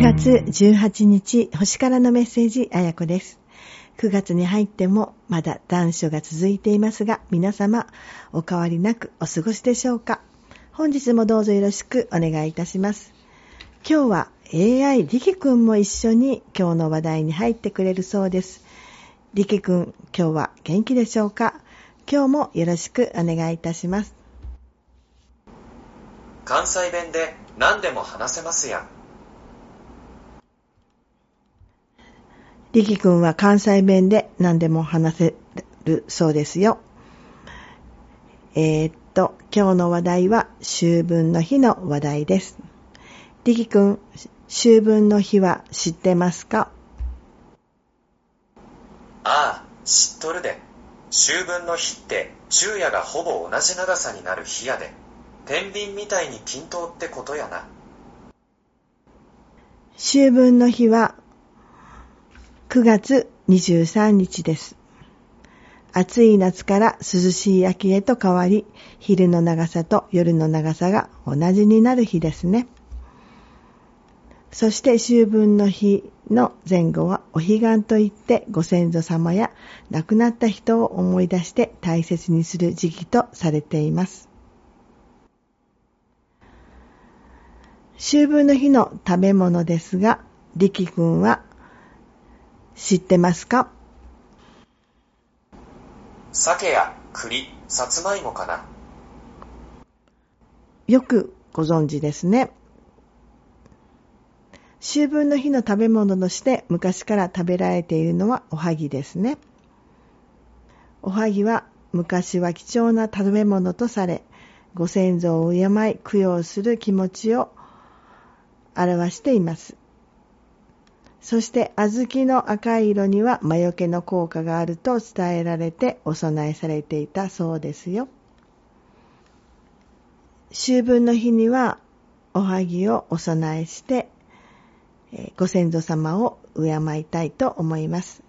月18日、星からのメッセージ、あやこです。9月に入ってもまだ残暑が続いていますが、皆様お変わりなくお過ごしでしょうか？本日もどうぞよろしくお願いいたします。今日は AI リキくんも一緒に今日の話題に入ってくれるそうです。リキくん、今日は元気でしょうか？今日もよろしくお願いいたします。関西弁で何でも話せますやん。リキ君は関西弁で何でも話せるそうですよ。えー、っと、今日の話題は秋分の日の話題です。リキ君、秋分の日は知ってますか？ああ、知っとるで。秋分の日って昼夜がほぼ同じ長さになる日やで。天秤みたいに均等ってことやな。秋分の日は9月23日です。暑い夏から涼しい秋へと変わり、昼の長さと夜の長さが同じになる日ですね。そして秋分の日の前後はお彼岸といってご先祖様や亡くなった人を思い出して大切にする時期とされています。秋分の日の食べ物ですが、力君は知ってますか？鮭や栗、さつまいもかな？よくご存知ですね。秋分の日の食べ物として昔から食べられているのはおはぎですね。おはぎは昔は貴重な食べ物とされ、ご先祖を敬い供養する気持ちを表しています。そして小豆の赤い色には魔除けの効果があると伝えられてお供えされていたそうですよ。秋分の日にはおはぎをお供えしてご先祖様を敬いたいと思います。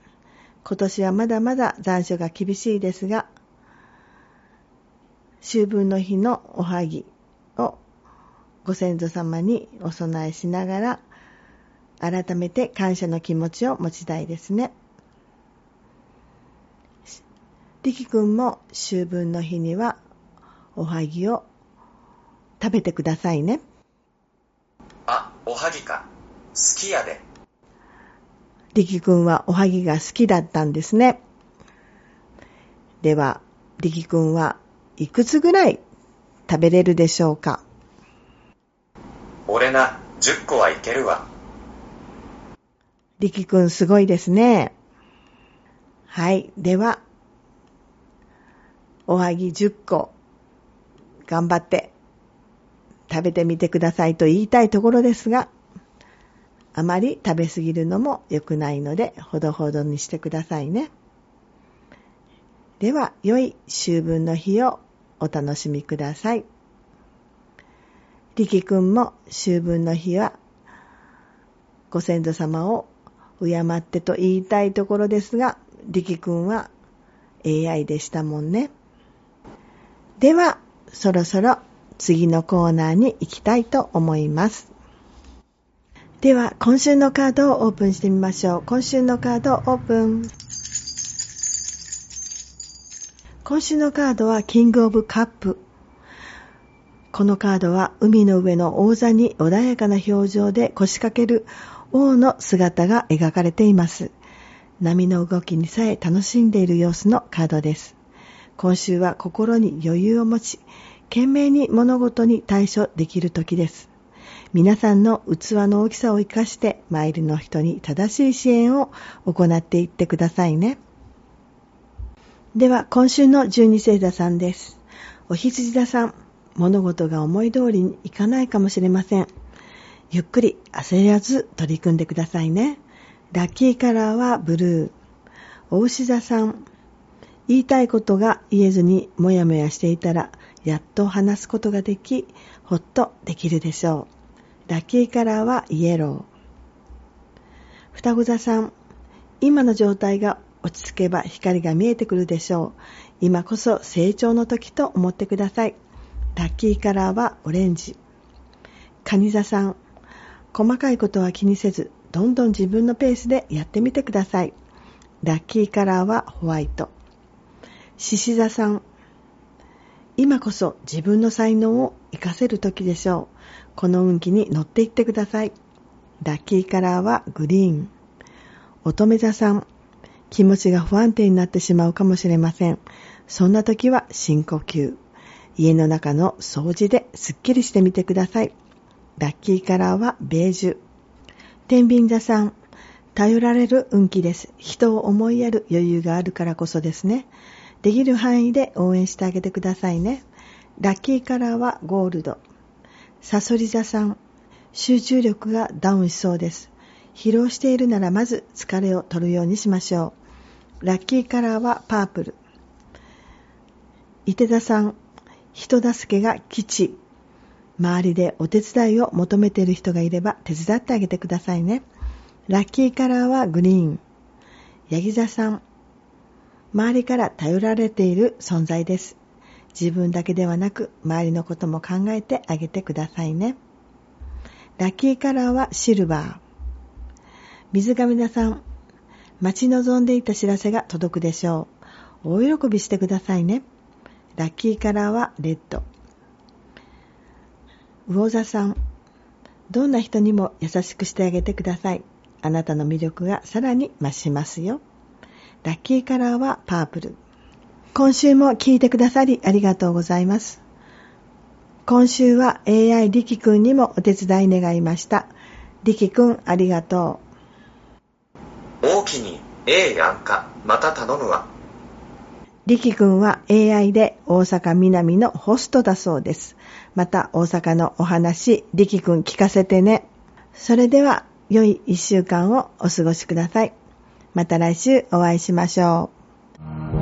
今年はまだまだ残暑が厳しいですが、秋分の日のおはぎをご先祖様にお供えしながら改めて感謝の気持ちを持ちたいですね。力くんも秋分の日にはおはぎを食べてくださいね。あ、おはぎか。好きやで。力くんはおはぎが好きだったんですね。では、力くんはいくつぐらい食べれるでしょうか？俺な、10個はいけるわ。力くんすごいですね。はい。では、おはぎ10個、頑張って食べてみてくださいと言いたいところですが、あまり食べすぎるのも良くないので、ほどほどにしてくださいね。では、良い秋分の日をお楽しみください。力くんも秋分の日は、ご先祖様を敬ってと言いたいところですが、力くんは AI でしたもんね。では、そろそろ次のコーナーに行きたいと思います。では、今週のカードをオープンしてみましょう。今週のカードオープン。今週のカードはキングオブカップ。このカードは海の上の王座に穏やかな表情で腰掛ける王の姿が描かれています。波の動きにさえ楽しんでいる様子のカードです。今週は心に余裕を持ち、懸命に物事に対処できる時です。皆さんの器の大きさを活かして、マイルの人に正しい支援を行っていってくださいね。では、今週の十二星座さんです。お羊座さん、物事が思い通りにいかないかもしれません。ゆっくり焦らず取り組んでくださいね。ラッキーカラーはブルー。お牛座さん、言いたいことが言えずにもやもやしていたら、やっと話すことができ、ほっとできるでしょう。ラッキーカラーはイエロー。双子座さん、今の状態が落ち着けば光が見えてくるでしょう。今こそ成長の時と思ってください。ラッキーカラーはオレンジ。カニ座さん、細かいことは気にせず、どんどん自分のペースでやってみてください。ラッキーカラーはホワイト。獅子座さん。今こそ自分の才能を活かせる時でしょう。この運気に乗っていってください。ラッキーカラーはグリーン。乙女座さん。気持ちが不安定になってしまうかもしれません。そんな時は深呼吸。家の中の掃除ですっきりしてみてください。ラッキーカラーはベージュ。天秤座さん。頼られる運気です。人を思いやる余裕があるからこそですね。できる範囲で応援してあげてくださいね。ラッキーカラーはゴールド。サソリ座さん。集中力がダウンしそうです。疲労しているならまず疲れを取るようにしましょう。ラッキーカラーはパープル。伊手座さん。人助けが基地。周りでお手伝いを求めている人がいれば手伝ってあげてくださいね。ラッキーカラーはグリーン。ヤギ座さん。周りから頼られている存在です。自分だけではなく、周りのことも考えてあげてくださいね。ラッキーカラーはシルバー。水上田さん。待ち望んでいた知らせが届くでしょう。大喜びしてくださいね。ラッキーカラーはレッド。魚座さん。どんな人にも優しくしてあげてください。あなたの魅力がさらに増しますよ。ラッキーカラーはパープル。今週も聞いてくださりありがとうございます。今週は AI リキくんにもお手伝い願いました。リキくんありがとう。大きに A やんか、また頼むわ。リキくんは AI で大阪南のホストだそうです。また大阪のお話、リキくん聞かせてね。それでは良い一週間をお過ごしください。また来週お会いしましょう。